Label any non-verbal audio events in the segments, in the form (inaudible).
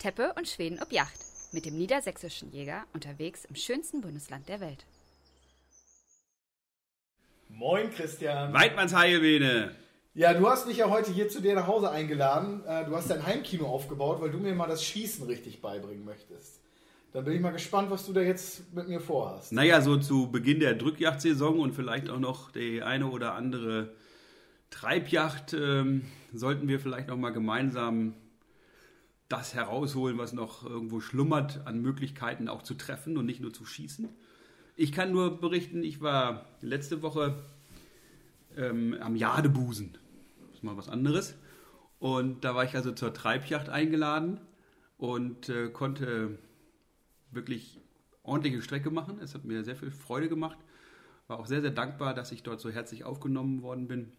Teppe und Schweden ob Yacht mit dem niedersächsischen Jäger unterwegs im schönsten Bundesland der Welt. Moin Christian. Weidmanns Heilbene. Ja, du hast mich ja heute hier zu dir nach Hause eingeladen. Äh, du hast dein Heimkino aufgebaut, weil du mir mal das Schießen richtig beibringen möchtest. Dann bin ich mal gespannt, was du da jetzt mit mir vorhast. Naja, so zu Beginn der Drückjachtsaison und vielleicht auch noch die eine oder andere Treibjacht ähm, sollten wir vielleicht noch mal gemeinsam das herausholen, was noch irgendwo schlummert an Möglichkeiten auch zu treffen und nicht nur zu schießen. Ich kann nur berichten, ich war letzte Woche ähm, am Jadebusen. Das ist mal was anderes. Und da war ich also zur Treibjacht eingeladen und äh, konnte wirklich ordentliche Strecke machen. Es hat mir sehr viel Freude gemacht. War auch sehr, sehr dankbar, dass ich dort so herzlich aufgenommen worden bin.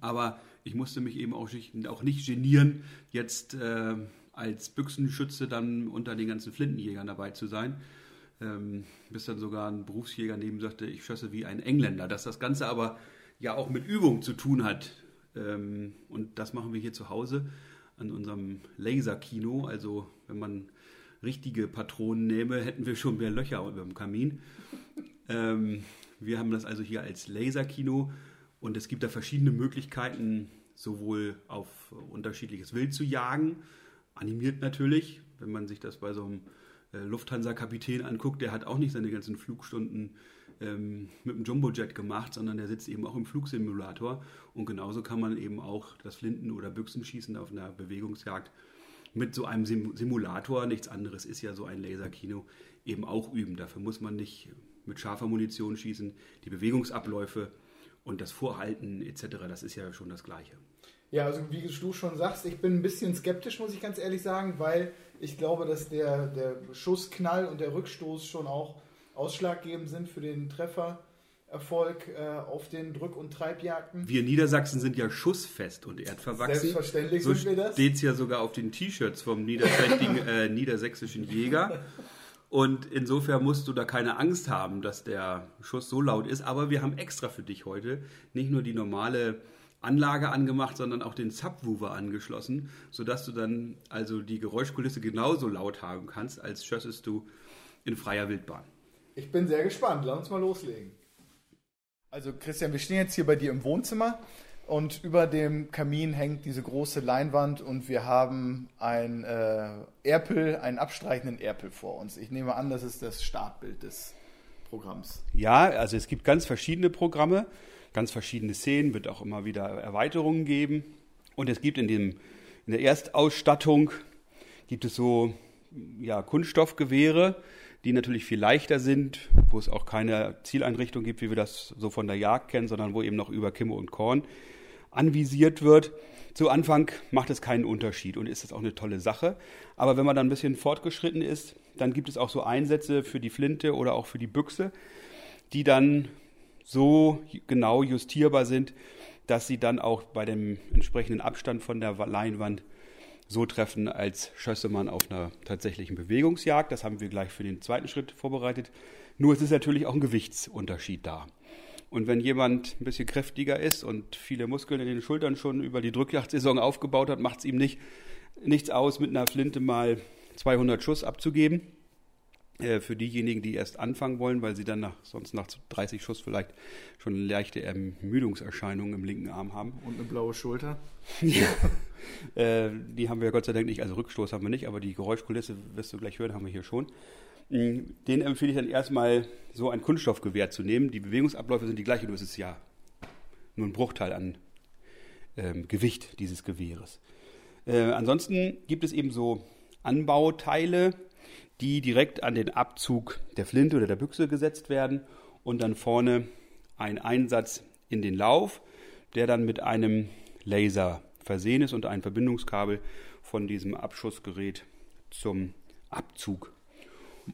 Aber ich musste mich eben auch nicht, auch nicht genieren, jetzt äh, als Büchsenschütze dann unter den ganzen Flintenjägern dabei zu sein. Ähm, bis dann sogar ein Berufsjäger neben sagte, ich schösse wie ein Engländer. Dass das Ganze aber ja auch mit Übung zu tun hat. Ähm, und das machen wir hier zu Hause an unserem Laserkino. Also wenn man richtige Patronen nehme, hätten wir schon mehr Löcher über dem Kamin. Ähm, wir haben das also hier als Laserkino und es gibt da verschiedene Möglichkeiten, sowohl auf unterschiedliches Wild zu jagen, animiert natürlich, wenn man sich das bei so einem äh, Lufthansa-Kapitän anguckt, der hat auch nicht seine ganzen Flugstunden ähm, mit dem Jumbojet gemacht, sondern der sitzt eben auch im Flugsimulator. Und genauso kann man eben auch das Flinten- oder Büchsenschießen auf einer Bewegungsjagd mit so einem Sim Simulator, nichts anderes ist ja so ein Laserkino, eben auch üben. Dafür muss man nicht mit scharfer Munition schießen. Die Bewegungsabläufe und das Vorhalten etc., das ist ja schon das Gleiche. Ja, also wie du schon sagst, ich bin ein bisschen skeptisch, muss ich ganz ehrlich sagen, weil ich glaube, dass der, der Schussknall und der Rückstoß schon auch ausschlaggebend sind für den Treffererfolg äh, auf den Drück- und Treibjagden. Wir Niedersachsen sind ja schussfest und erdverwachsen. Selbstverständlich so sind wir das. steht es ja sogar auf den T-Shirts vom niedersächsigen, äh, niedersächsischen Jäger. (laughs) Und insofern musst du da keine Angst haben, dass der Schuss so laut ist. Aber wir haben extra für dich heute nicht nur die normale Anlage angemacht, sondern auch den Subwoofer angeschlossen, sodass du dann also die Geräuschkulisse genauso laut haben kannst, als schössest du in freier Wildbahn. Ich bin sehr gespannt. Lass uns mal loslegen. Also Christian, wir stehen jetzt hier bei dir im Wohnzimmer und über dem Kamin hängt diese große Leinwand und wir haben ein äh, Erpel, einen abstreichenden Erpel vor uns. Ich nehme an, das ist das Startbild des Programms. Ja, also es gibt ganz verschiedene Programme, ganz verschiedene Szenen, wird auch immer wieder Erweiterungen geben. Und es gibt in, dem, in der Erstausstattung gibt es so ja, Kunststoffgewehre, die natürlich viel leichter sind, wo es auch keine Zieleinrichtung gibt, wie wir das so von der Jagd kennen, sondern wo eben noch über Kimme und Korn anvisiert wird. Zu Anfang macht es keinen Unterschied und ist das auch eine tolle Sache. Aber wenn man dann ein bisschen fortgeschritten ist, dann gibt es auch so Einsätze für die Flinte oder auch für die Büchse, die dann so genau justierbar sind, dass sie dann auch bei dem entsprechenden Abstand von der Leinwand so treffen, als schösse man auf einer tatsächlichen Bewegungsjagd. Das haben wir gleich für den zweiten Schritt vorbereitet. Nur es ist natürlich auch ein Gewichtsunterschied da. Und wenn jemand ein bisschen kräftiger ist und viele Muskeln in den Schultern schon über die Drückjagdsaison aufgebaut hat, macht es ihm nicht, nichts aus, mit einer Flinte mal 200 Schuss abzugeben. Äh, für diejenigen, die erst anfangen wollen, weil sie dann nach, sonst nach 30 Schuss vielleicht schon leichte Ermüdungserscheinungen im linken Arm haben. Und eine blaue Schulter. (laughs) ja. Äh, die haben wir Gott sei Dank nicht, also Rückstoß haben wir nicht, aber die Geräuschkulisse, wirst du gleich hören, haben wir hier schon. Mm, den empfehle ich dann erstmal, so ein Kunststoffgewehr zu nehmen. Die Bewegungsabläufe sind die gleichen, nur es ja nur ein Bruchteil an ähm, Gewicht dieses Gewehres. Äh, ansonsten gibt es eben so Anbauteile, die direkt an den Abzug der Flinte oder der Büchse gesetzt werden und dann vorne ein Einsatz in den Lauf, der dann mit einem Laser versehen ist und ein Verbindungskabel von diesem Abschussgerät zum Abzug.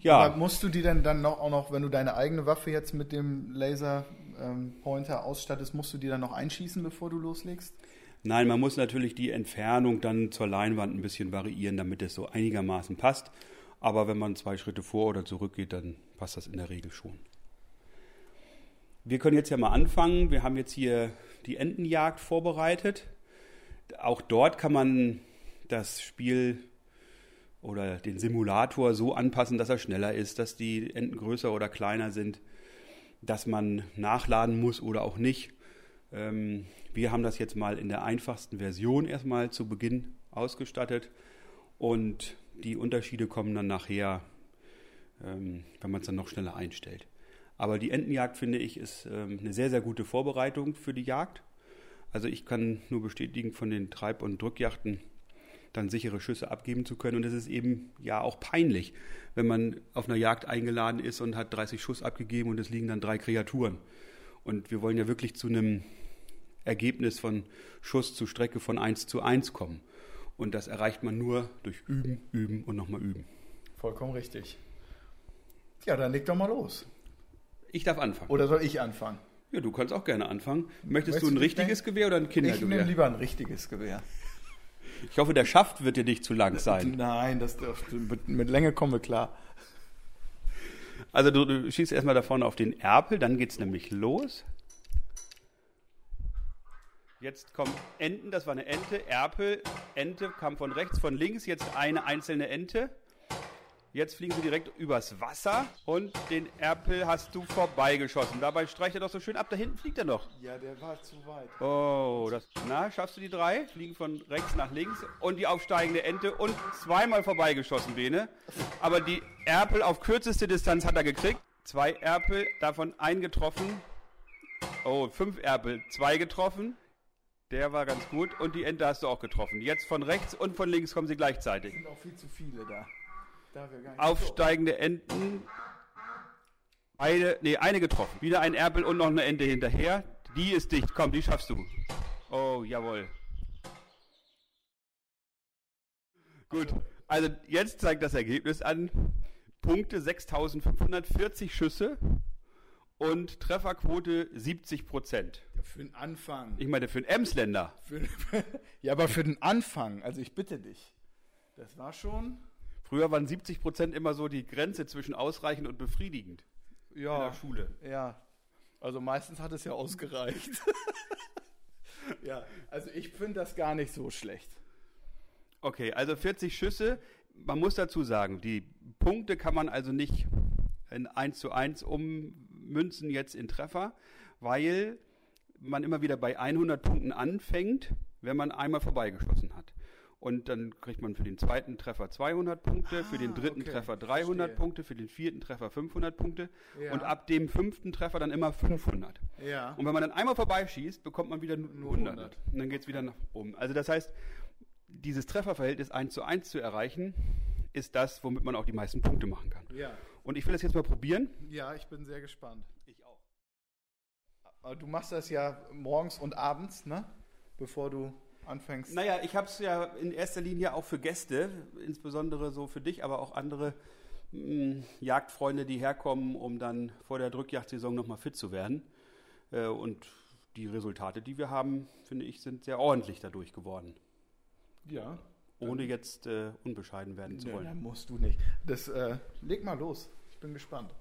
Ja. Aber musst du die denn dann noch, auch noch, wenn du deine eigene Waffe jetzt mit dem Laserpointer ähm, ausstattest, musst du die dann noch einschießen, bevor du loslegst? Nein, man muss natürlich die Entfernung dann zur Leinwand ein bisschen variieren, damit es so einigermaßen passt. Aber wenn man zwei Schritte vor oder zurück geht, dann passt das in der Regel schon. Wir können jetzt ja mal anfangen. Wir haben jetzt hier die Entenjagd vorbereitet. Auch dort kann man das Spiel oder den Simulator so anpassen, dass er schneller ist, dass die Enten größer oder kleiner sind, dass man nachladen muss oder auch nicht. Ähm, wir haben das jetzt mal in der einfachsten Version erstmal zu Beginn ausgestattet und die Unterschiede kommen dann nachher, ähm, wenn man es dann noch schneller einstellt. Aber die Entenjagd, finde ich, ist ähm, eine sehr, sehr gute Vorbereitung für die Jagd. Also ich kann nur bestätigen, von den Treib- und Drückjachten dann sichere Schüsse abgeben zu können. Und es ist eben ja auch peinlich, wenn man auf einer Jagd eingeladen ist und hat 30 Schuss abgegeben und es liegen dann drei Kreaturen. Und wir wollen ja wirklich zu einem Ergebnis von Schuss zu Strecke von 1 zu 1 kommen. Und das erreicht man nur durch Üben, Üben und nochmal Üben. Vollkommen richtig. Ja, dann leg doch mal los. Ich darf anfangen. Oder soll ich anfangen? Ja, du kannst auch gerne anfangen. Möchtest Möchtest du ein richtiges? Gewehr oder ein Ich nehme Kindergewehr? lieber ein richtiges Gewehr. Ich hoffe, der Schaft wird dir nicht zu lang sein. Nein, das, mit, mit Länge kommen wir klar. Also du, du schießt erstmal da vorne auf den Erpel, dann geht's nämlich los. Jetzt kommen Enten, das war eine Ente, Erpel, Ente kam von rechts, von links, jetzt eine einzelne Ente. Jetzt fliegen sie direkt übers Wasser und den Erpel hast du vorbeigeschossen. Dabei streicht er doch so schön ab, da hinten fliegt er noch. Ja, der war zu weit. Oh, das, na, schaffst du die drei? Fliegen von rechts nach links und die aufsteigende Ente und zweimal vorbeigeschossen, Bene. Aber die Erpel auf kürzeste Distanz hat er gekriegt. Zwei Erpel, davon ein getroffen. Oh, fünf Erpel, zwei getroffen. Der war ganz gut und die Ente hast du auch getroffen. Jetzt von rechts und von links kommen sie gleichzeitig. sind auch viel zu viele da. Aufsteigende Enten. Beide, nee, eine getroffen. Wieder ein Erpel und noch eine Ente hinterher. Die ist dicht. Komm, die schaffst du. Oh, jawohl. Gut. Also jetzt zeigt das Ergebnis an. Punkte 6540 Schüsse und Trefferquote 70 Prozent. so. Für den Anfang. Ich meine, für einen Emsländer. Für, (laughs) ja, aber für den Anfang, also ich bitte dich. Das war schon. Früher waren 70 Prozent immer so die Grenze zwischen ausreichend und befriedigend in Ja. der Schule. Ja. Also meistens hat es ja ausgereicht. (laughs) ja, also ich finde das gar nicht so schlecht. Okay, also 40 Schüsse. Man muss dazu sagen, die Punkte kann man also nicht in 1 zu 1 ummünzen jetzt in Treffer, weil man immer wieder bei 100 Punkten anfängt, wenn man einmal vorbeigeschossen hat. Und dann kriegt man für den zweiten Treffer 200 Punkte, für den Ah, dritten okay, Treffer 300 verstehe. Punkte, für den vierten Treffer 500 Punkte Ja. und ab dem fünften Treffer dann immer 500. Ja. Und wenn man dann einmal vorbeischießt, bekommt man wieder nur Nur 100. 100. Und dann geht es wieder nach oben. Also das heißt, dieses Trefferverhältnis 1 zu 1 zu erreichen, ist das, womit man auch die meisten Punkte machen kann. Ja. Und ich will das jetzt mal probieren. Ja, ich bin sehr gespannt. Ich auch. Aber du machst das ja morgens und abends, ne? Bevor du anfängst. Naja, ich habe es ja in erster Linie auch für Gäste, insbesondere so für dich, aber auch andere mh, Jagdfreunde, die herkommen, um dann vor der Drückjagdsaison nochmal fit zu werden. Äh, und die Resultate, die wir haben, finde ich, sind sehr ordentlich dadurch geworden. Ja. Ohne jetzt äh, unbescheiden werden zu wollen. dann musst du nicht. Das, äh, leg mal los. Ich bin gespannt.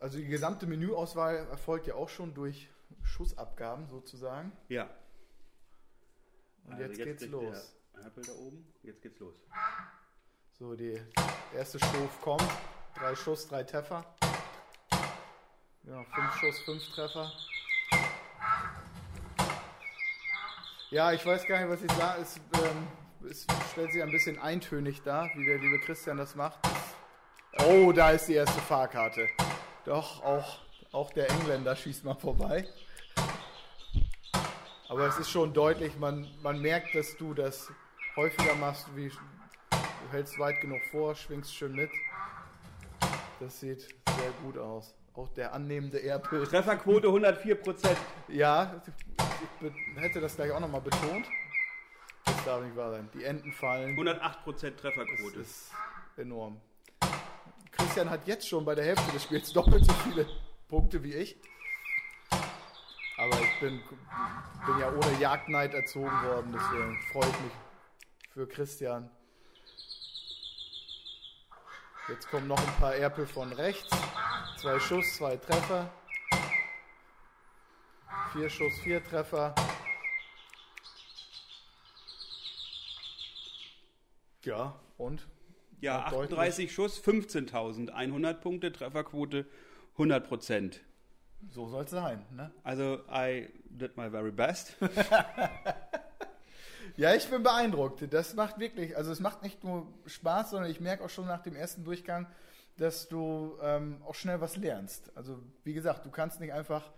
Also die gesamte Menüauswahl erfolgt ja auch schon durch Schussabgaben sozusagen. Ja. Und Also jetzt, geht's kriegt los. Apple da oben. Jetzt geht's los. So, die erste Stuf kommt. Drei Schuss, drei Treffer. Ja, fünf Schuss, fünf Treffer. Ja, ich weiß gar nicht, was ich sage. Es, ähm, es stellt sich ein bisschen eintönig dar, wie der liebe Christian das macht. Oh, da ist die erste Fahrkarte. Doch, auch, auch der Engländer schießt mal vorbei. Aber es ist schon deutlich, man, man merkt, dass du das häufiger machst, wie du hältst weit genug vor, schwingst schön mit. Das sieht sehr gut aus. Auch der annehmende Erpel. Trefferquote 104 Prozent. Ja, ich hätte das gleich auch nochmal betont. Das darf nicht wahr sein. Die Enten fallen. 108 Prozent Das Trefferquote. ist enorm. Christian hat jetzt schon bei der Hälfte des Spiels doppelt so viele Punkte wie ich. Aber ich bin, bin ja ohne Jagdneid erzogen worden, deswegen freue ich mich für Christian. Jetzt kommen noch ein paar Erpel von rechts. Zwei Schuss, zwei Treffer. Vier Schuss, vier Treffer. Ja, und? Ja, Ja, deutlich. 38 Schuss, 15.100 Punkte, Trefferquote 100 Prozent. So soll es sein, ne? Also, I did my very best. (laughs) (laughs) Ja, ich bin beeindruckt. Das macht wirklich, also es macht nicht nur Spaß, sondern ich merke auch schon nach dem ersten Durchgang, dass du ähm, auch schnell was lernst. Also wie gesagt, du kannst nicht einfach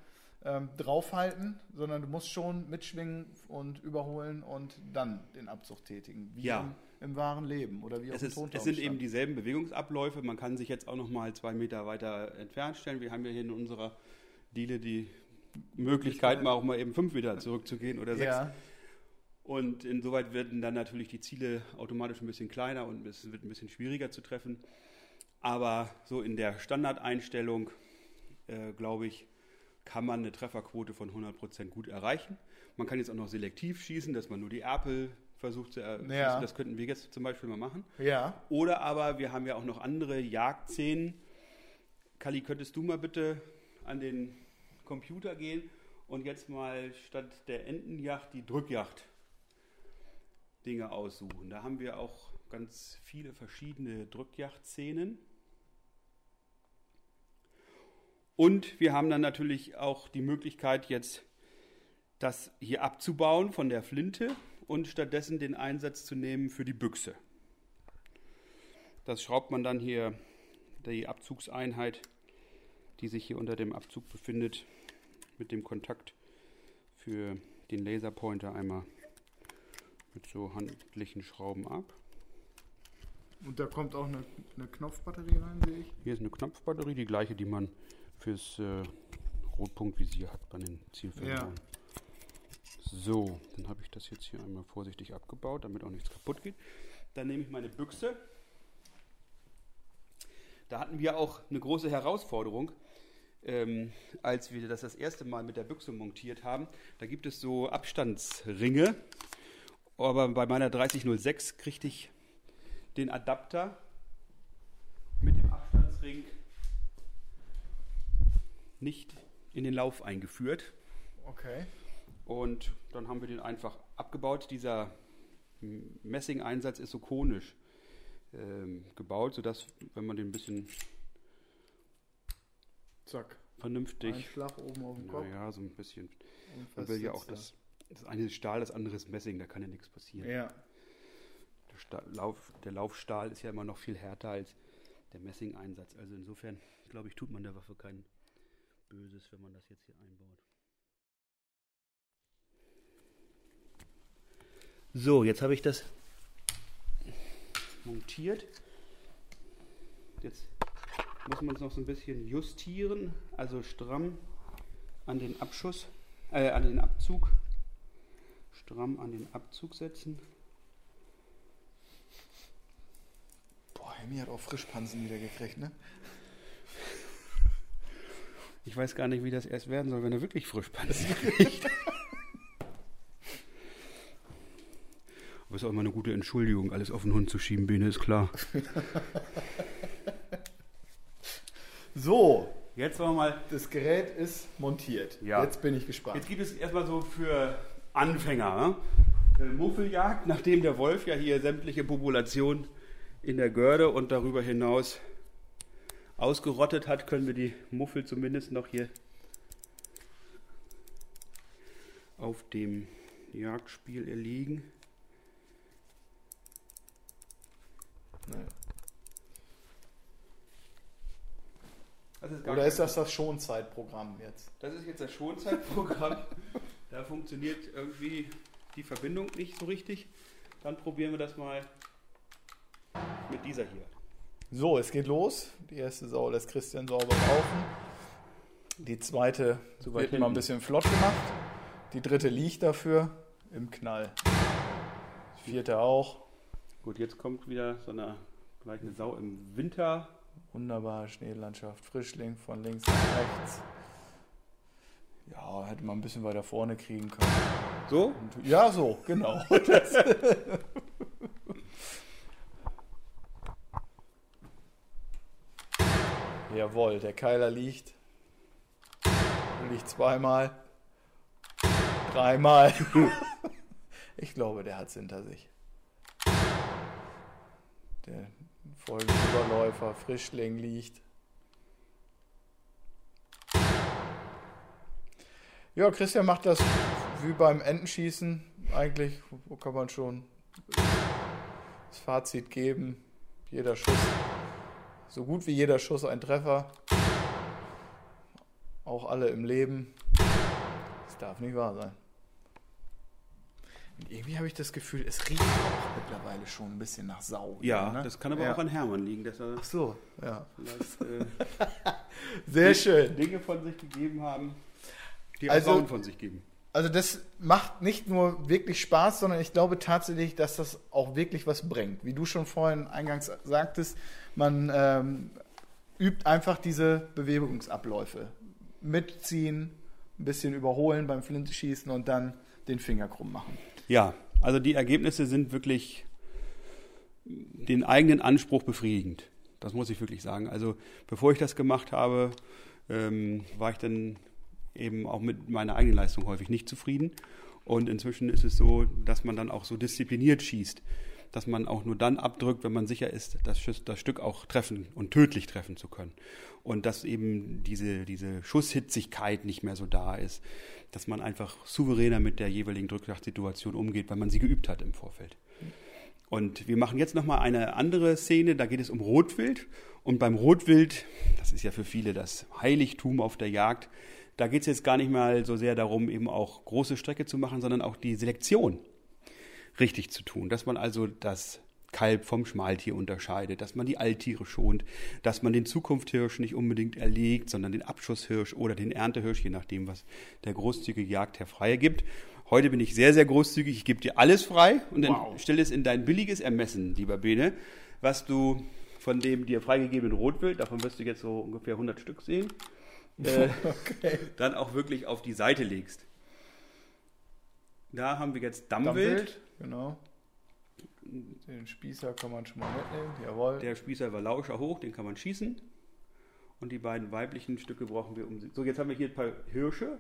ähm, draufhalten, sondern du musst schon mitschwingen und überholen und dann den Abzug tätigen. Wie Ja. im, im wahren Leben oder wie auf dem ist, Tontauben es sind eben dieselben Bewegungsabläufe. Man kann sich jetzt auch noch mal zwei Meter weiter entfernt stellen. Wir haben ja hier in unserer Diele die Möglichkeit, mal auch mal eben fünf Meter zurückzugehen oder sechs. Ja, Und insoweit werden dann natürlich die Ziele automatisch ein bisschen kleiner und es wird ein bisschen schwieriger zu treffen. Aber so in der Standardeinstellung, äh, glaube ich, kann man eine Trefferquote von 100% gut erreichen. Man kann jetzt auch noch selektiv schießen, dass man nur die Erpel versucht zu erschießen. Ja. Das könnten wir jetzt zum Beispiel mal machen. ja. Oder aber wir haben ja auch noch andere Jagdszenen. Kali, könntest du mal bitte an den Computer gehen und jetzt mal statt der Entenjacht die Drückjacht Dinge aussuchen. Da haben wir auch ganz viele verschiedene Drückjachtszenen. Und wir haben dann natürlich auch die Möglichkeit, jetzt das hier abzubauen von der Flinte und stattdessen den Einsatz zu nehmen für die Büchse. Das schraubt man dann hier, die Abzugseinheit, die sich hier unter dem Abzug befindet, mit dem Kontakt für den Laserpointer einmal mit so handlichen Schrauben ab. Und da kommt auch eine, eine Knopfbatterie rein, sehe ich. Hier ist eine Knopfbatterie, die gleiche, die man fürs äh, Rotpunktvisier hat bei den Zielfernrohren. So, dann habe ich das jetzt hier einmal vorsichtig abgebaut, damit auch nichts kaputt geht. Dann nehme ich meine Büchse. Da hatten wir auch eine große Herausforderung, ähm, als wir das das erste Mal mit der Büchse montiert haben. Da gibt es so Abstandsringe, aber bei meiner 3006 kriegte ich den Adapter mit dem Abstandsring nicht in den Lauf eingeführt. Okay. Und dann haben wir den einfach abgebaut. Dieser Messing-Einsatz ist so konisch ähm, gebaut, sodass, wenn man den ein bisschen Zack. vernünftig, Ein Schlag oben auf den Kopf. naja, so ein bisschen, und man will ja auch da. das, das eine ist Stahl, das andere ist Messing, da kann ja nichts passieren. Ja. Der, Lauf, der Laufstahl ist ja immer noch viel härter als der Messing-Einsatz. Also insofern, glaube ich, tut man der Waffe kein Böses, wenn man das jetzt hier einbaut. So, jetzt habe ich das montiert. Jetzt muss man es noch so ein bisschen justieren, also stramm an den Abschuss, äh, an den Abzug, stramm an den Abzug setzen. Boah, Hemi hat auch Frischpansen wieder gekriegt, ne? Ich weiß gar nicht, wie das erst werden soll, wenn er wirklich Frischpansen (laughs) kriegt. Aber ist auch immer eine gute Entschuldigung, alles auf den Hund zu schieben, Bene, ist klar. (laughs) So, Jetzt wollen wir mal. das Gerät ist montiert. Ja. Jetzt bin ich gespannt. Jetzt gibt es erstmal so für Anfänger ne? Äh, Muffeljagd, nachdem der Wolf ja hier sämtliche Population in der Görde und darüber hinaus ausgerottet hat, können wir die Muffel zumindest noch hier auf dem Jagdspiel erliegen. Nee. Ist Oder ist das das Schonzeitprogramm jetzt? Das ist jetzt das Schonzeitprogramm. da funktioniert irgendwie die Verbindung nicht so richtig. Dann probieren wir das mal mit dieser hier. So, es geht los. Die erste Sau lässt Christian sauber laufen. Die zweite Zu weit wird mal ein bisschen flott gemacht. Die dritte liegt dafür im Knall. Die vierte auch. Gut, jetzt kommt wieder so eine, gleich eine Sau im Winter. Wunderbare Schneelandschaft. Frischling von links nach rechts. Ja, hätte man ein bisschen weiter vorne kriegen können. So, Und, ja, so, genau. (laughs) Jawohl, der Keiler liegt. Liegt zweimal. Dreimal. (laughs) Ich glaube, der hat es hinter sich. der folgende Überläufer, Frischling liegt. Ja, Christian macht das wie beim Entenschießen eigentlich. Wo kann man schon das Fazit geben? Jeder Schuss, so gut wie jeder Schuss ein Treffer. Auch alle im Leben. Das darf nicht wahr sein. Und irgendwie habe ich das Gefühl, es riecht auch mittlerweile schon ein bisschen nach Sau. Ja, ne? das kann aber Ja. auch an Hermann liegen, dass er Ach so, ja. äh, (laughs) Sehr schön. Dinge von sich gegeben haben, die Also- auch Sauen von sich geben. Also das macht nicht nur wirklich Spaß, sondern ich glaube tatsächlich, dass das auch wirklich was bringt. Wie du schon vorhin eingangs sagtest, man ähm, übt einfach diese Bewegungsabläufe. Mitziehen, ein bisschen überholen beim Flinteschießen und dann den Finger krumm machen. Ja, also die Ergebnisse sind wirklich den eigenen Anspruch befriedigend. Das muss ich wirklich sagen. Also bevor ich das gemacht habe, ähm, war ich dann eben auch mit meiner eigenen Leistung häufig nicht zufrieden. Und inzwischen ist es so, dass man dann auch so diszipliniert schießt, dass man auch nur dann abdrückt, wenn man sicher ist, das, Schuss, das Stück auch treffen und tödlich treffen zu können. Und dass eben diese, diese Schusshitzigkeit nicht mehr so da ist, dass man einfach souveräner mit der jeweiligen Drückjagdsituation umgeht, weil man sie geübt hat im Vorfeld. Und wir machen jetzt nochmal eine andere Szene, da geht es um Rotwild. Und beim Rotwild, das ist ja für viele das Heiligtum auf der Jagd, da geht es jetzt gar nicht mal so sehr darum, eben auch große Strecke zu machen, sondern auch die Selektion richtig zu tun. Dass man also das Kalb vom Schmaltier unterscheidet, dass man die Alttiere schont, dass man den Zukunftshirsch nicht unbedingt erlegt, sondern den Abschusshirsch oder den Erntehirsch, je nachdem, was der großzügige Jagdherr frei gibt. Heute bin ich sehr, sehr großzügig. Ich gebe dir alles frei und dann Wow. stell es in dein billiges Ermessen, lieber Bene, was du von dem dir freigegebenen Rotwild, davon wirst du jetzt so ungefähr 100 Stück sehen, (laughs) äh, dann auch wirklich auf die Seite legst. Da haben wir jetzt Dammwild. Dammwild, genau. Den Spießer kann man schon mal mitnehmen, jawohl. Der Spießer war lauscher hoch, den kann man schießen. Und die beiden weiblichen Stücke brauchen wir um. So, jetzt haben wir hier ein paar Hirsche.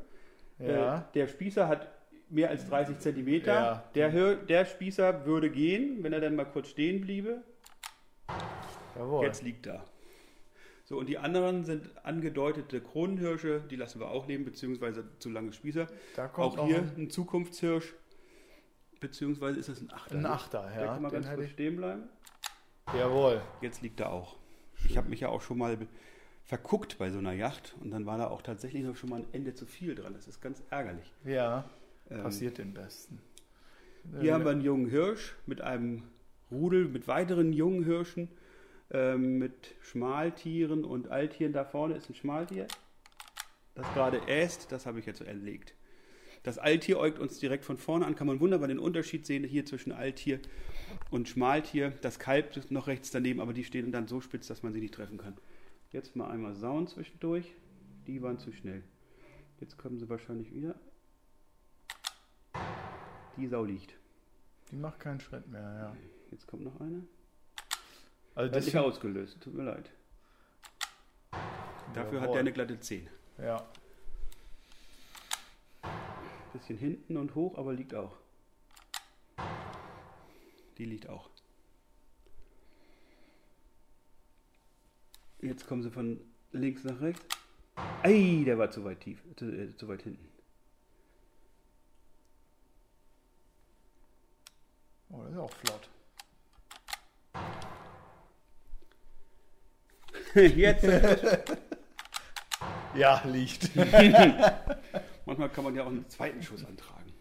ja, Äh, der Spießer hat mehr als 30 Zentimeter. Ja. Der, Hir der Spießer würde gehen, wenn er dann mal kurz stehen bliebe. jawohl. Jetzt liegt er. So, und die anderen sind angedeutete Kronenhirsche, die lassen wir auch leben, beziehungsweise zu lange Spießer. da kommt Auch hier ein, Zukunftshirsch, beziehungsweise ist es ein Achter. ein ne? Achter, ja. kann mal Den ganz kurz ich, stehen bleiben. jawohl. Jetzt liegt er auch. Ich habe mich ja auch schon mal verguckt bei so einer Yacht und dann war da auch tatsächlich noch schon mal ein Ende zu viel dran. Das ist ganz ärgerlich. Ja, Ähm, passiert den Besten. Hier haben wir einen jungen Hirsch mit einem Rudel, mit weiteren jungen Hirschen, ähm, mit Schmaltieren und Alttieren. Da vorne ist ein Schmaltier, das gerade äst. Das habe ich jetzt erlegt. Das Alttier äugt uns direkt von vorne an. Kann man wunderbar den Unterschied sehen hier zwischen Alttier und Schmaltier. Das Kalb ist noch rechts daneben, aber die stehen dann so spitz, dass man sie nicht treffen kann. Jetzt mal einmal sauen zwischendurch. Die waren zu schnell. Jetzt kommen sie wahrscheinlich wieder. Die Sau liegt. Die macht keinen Schritt mehr, ja. Jetzt kommt noch eine. Also Das ist ausgelöst, tut mir leid. Dafür hat Jawohl. der eine glatte 10. ja. Bisschen hinten und hoch, aber liegt auch. Die liegt auch. Jetzt kommen sie von links nach rechts. Ei, der war zu weit tief, zu, äh, zu weit hinten. Oh, das ist auch flott. (laughs) Jetzt. (laughs) Ja, liegt. (laughs) Manchmal kann man ja auch einen zweiten Schuss antragen.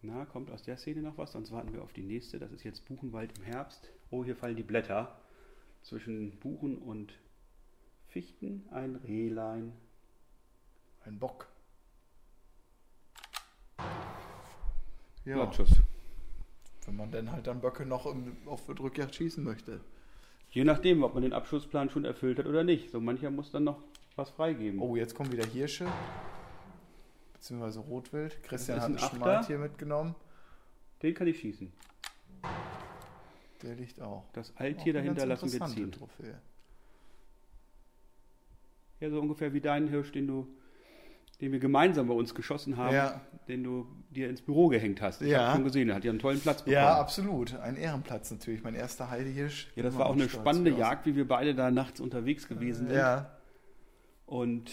Na, kommt aus der Szene noch was? Sonst warten wir auf die nächste. Das ist jetzt Buchenwald im Herbst. Oh, hier fallen die Blätter. Zwischen Buchen und Fichten ein Rehlein. Ein Bock. Ja, Blattschuss. wenn man dann halt dann Böcke noch im, auf der Drückjagd schießen möchte. Je nachdem, ob man den Abschussplan schon erfüllt hat oder nicht. So mancher muss dann noch was freigeben. Oh, jetzt kommen wieder Hirsche. Beziehungsweise Rotwild. Christian hat ist ein ein Achter. Schmaltier mitgenommen. Den kann ich schießen. Der liegt auch. Das Auch Alttier eine dahinter lassen wir ziehen. Trophäe. Ja, so ungefähr wie deinen Hirsch, den du den wir gemeinsam bei uns geschossen haben, Ja. den du dir ins Büro gehängt hast. Ich Ja. habe schon gesehen, der hat ja einen tollen Platz bekommen. Ja, absolut. Ein Ehrenplatz natürlich. Mein erster Heidehirsch. Ja, das war auch eine spannende. Jagd, wie wir beide da nachts unterwegs gewesen sind. Ja, Und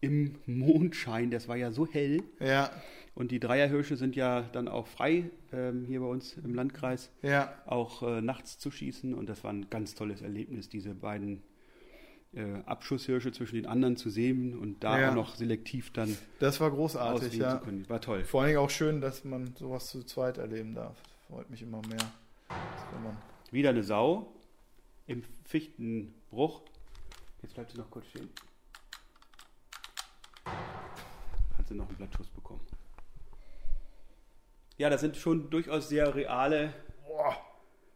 im Mondschein, das war ja so hell. ja, Und die Dreierhirsche sind ja dann auch frei ähm, hier bei uns im Landkreis, ja. auch äh, nachts zu schießen. Und das war ein ganz tolles Erlebnis, diese beiden äh, Abschusshirsche zwischen den anderen zu sehen und da Ja. auch noch selektiv dann Das war großartig, ja. zu können. War toll. Vor allen Dingen auch schön, dass man sowas zu zweit erleben darf. Freut mich immer mehr. Das Wieder eine Sau im Fichtenbruch. Jetzt bleibt sie noch kurz stehen. Hat sie noch einen Blattschuss bekommen. Ja, das sind schon durchaus sehr reale. Boah.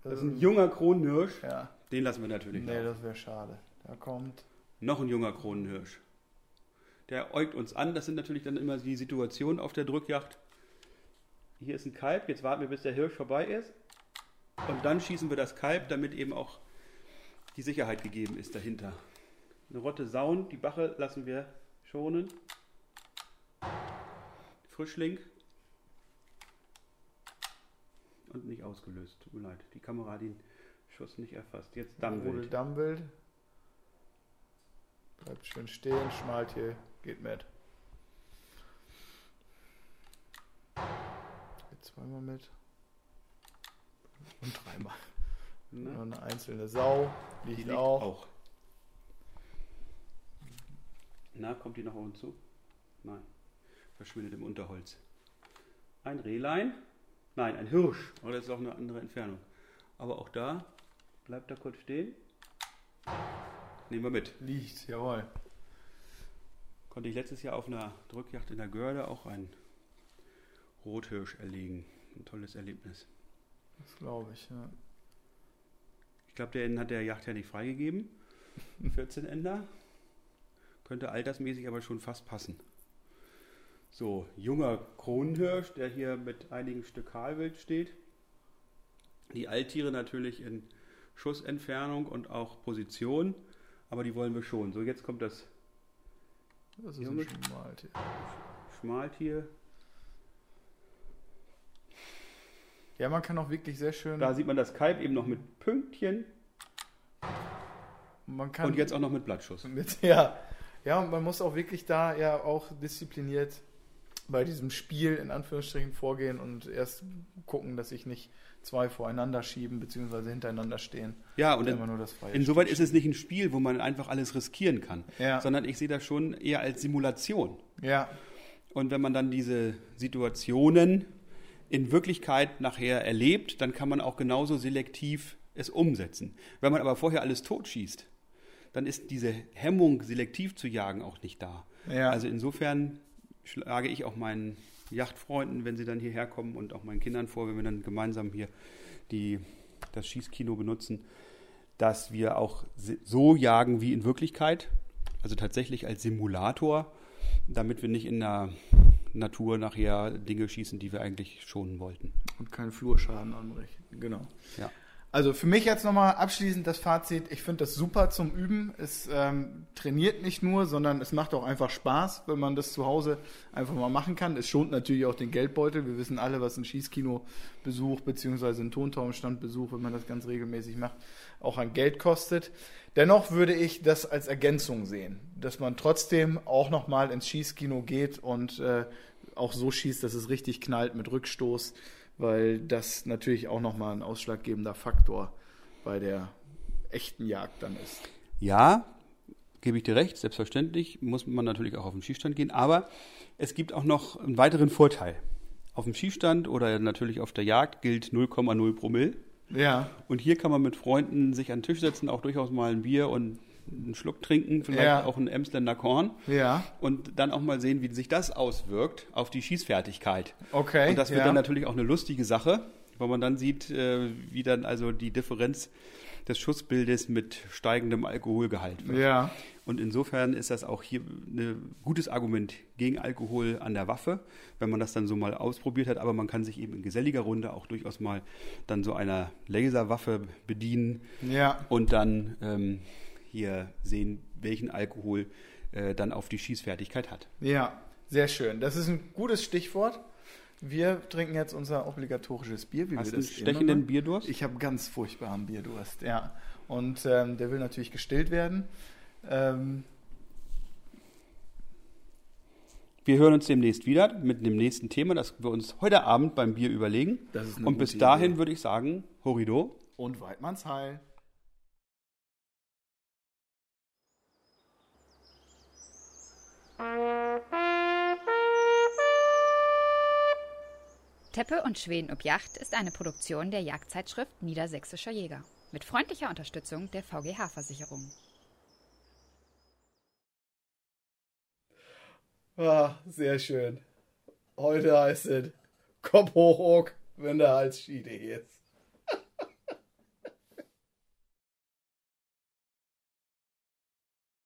Das ist ein junger Kronenhirsch. Ja. Den lassen wir natürlich. Nee, auch. das wäre schade. Da kommt. Noch ein junger Kronenhirsch. Der äugt uns an. Das sind natürlich dann immer die Situationen auf der Drückjagd. Hier ist ein Kalb. Jetzt warten wir, bis der Hirsch vorbei ist. Und dann schießen wir das Kalb, damit eben auch die Sicherheit gegeben ist dahinter. Eine Rotte Sauen, die Bache lassen wir schonen. Frischling. Und nicht ausgelöst. Tut mir leid. Die Kamera hat den Schuss nicht erfasst. Jetzt Dammwild. Dammwild. Bleibt schön stehen, schmalt hier, geht mit. Geht zweimal mit. Und dreimal. Na? Noch eine einzelne Sau. Die Liegt, liegt auch. auch. Na, kommt die noch auf uns zu? Nein. Verschwindet im Unterholz. Ein Rehlein? Nein, ein Hirsch. Aber das ist auch eine andere Entfernung. Aber auch da bleibt er kurz stehen. Nehmen wir mit. Liegt, jawohl. Konnte ich letztes Jahr auf einer Drückjagd in der Görde auch einen Rothirsch erlegen. Ein tolles Erlebnis. Das glaube ich, ja. Ich glaube, den hat der Jagdherr nicht freigegeben. (laughs) 14 Ender. Könnte altersmäßig aber schon fast passen. So, junger Kronenhirsch, der hier mit einigen Stück Kahlwild steht. Die Alttiere natürlich in Schussentfernung und auch Position, aber die wollen wir schon. So, jetzt kommt das Das ist Junge. ein Schmaltier. Schmaltier. Ja, man kann auch wirklich sehr schön. Da sieht man das Kalb eben noch mit Pünktchen man kann und jetzt auch noch mit Blattschuss. Mit, (laughs) ja. ja, und man muss auch wirklich da ja auch diszipliniert bei diesem Spiel in Anführungsstrichen vorgehen und erst gucken, dass sich nicht zwei voreinander schieben bzw. hintereinander stehen. Ja, und immer nur das freie insoweit ist es nicht ein Spiel, wo man einfach alles riskieren kann, Ja. sondern ich sehe das schon eher als Simulation. Ja, Und wenn man dann diese Situationen in Wirklichkeit nachher erlebt, dann kann man auch genauso selektiv es umsetzen. Wenn man aber vorher alles totschießt, dann ist diese Hemmung, selektiv zu jagen, auch nicht da. Ja. Also insofern schlage ich auch meinen Yachtfreunden, wenn sie dann hierher kommen und auch meinen Kindern vor, wenn wir dann gemeinsam hier die, das Schießkino benutzen, dass wir auch so jagen wie in Wirklichkeit, also tatsächlich als Simulator, damit wir nicht in der Natur nachher Dinge schießen, die wir eigentlich schonen wollten. und keinen Flurschaden anrichten. Genau. Ja. Also für mich jetzt nochmal abschließend das Fazit. Ich finde das super zum Üben. Es ähm, trainiert nicht nur, sondern es macht auch einfach Spaß, wenn man das zu Hause einfach mal machen kann. Es schont natürlich auch den Geldbeutel. Wir wissen alle, was ein Schießkinobesuch bzw. ein Tontaubenstandbesuch, wenn man das ganz regelmäßig macht, auch an Geld kostet. Dennoch würde ich das als Ergänzung sehen, dass man trotzdem auch nochmal ins Schießkino geht und äh, auch so schießt, dass es richtig knallt mit Rückstoß, weil das natürlich auch nochmal ein ausschlaggebender Faktor bei der echten Jagd dann ist. Ja, gebe ich dir recht, selbstverständlich muss man natürlich auch auf den Schießstand gehen, aber es gibt auch noch einen weiteren Vorteil. Auf dem Schießstand oder natürlich auf der Jagd gilt 0,0 Promille. Ja, Und hier kann man mit Freunden sich an den Tisch setzen, auch durchaus mal ein Bier und einen Schluck trinken, vielleicht Ja. auch ein Emsländer Korn. ja, Und dann auch mal sehen, wie sich das auswirkt auf die Schießfertigkeit. okay. Und das wird ja. dann natürlich auch eine lustige Sache, weil man dann sieht, äh, wie dann also die Differenz des Schussbildes mit steigendem Alkoholgehalt wird. Ja, Und insofern ist das auch hier ein gutes Argument gegen Alkohol an der Waffe, wenn man das dann so mal ausprobiert hat. Aber man kann sich eben in geselliger Runde auch durchaus mal dann so einer Laserwaffe bedienen ja, und dann ähm, hier sehen, welchen Alkohol äh, dann auf die Schießfertigkeit hat. Ja, sehr schön. Das ist ein gutes Stichwort. Wir trinken jetzt unser obligatorisches Bier. Wie Hast wir das einen stechenden Bierdurst? Ich habe ganz furchtbaren Bierdurst, ja. Und ähm, der will natürlich gestillt werden. Ähm, wir hören uns demnächst wieder mit dem nächsten Thema, das wir uns heute Abend beim Bier überlegen. Und bis dahin Idee. würde ich sagen, Horido. Und Weidmanns Heil. Teppe und Schweden ob Yacht ist eine Produktion der Jagdzeitschrift Niedersächsischer Jäger mit freundlicher Unterstützung der VGH-Versicherung. Ah, sehr schön. Heute heißt es Kopf hoch, wenn der Hals schiede ist.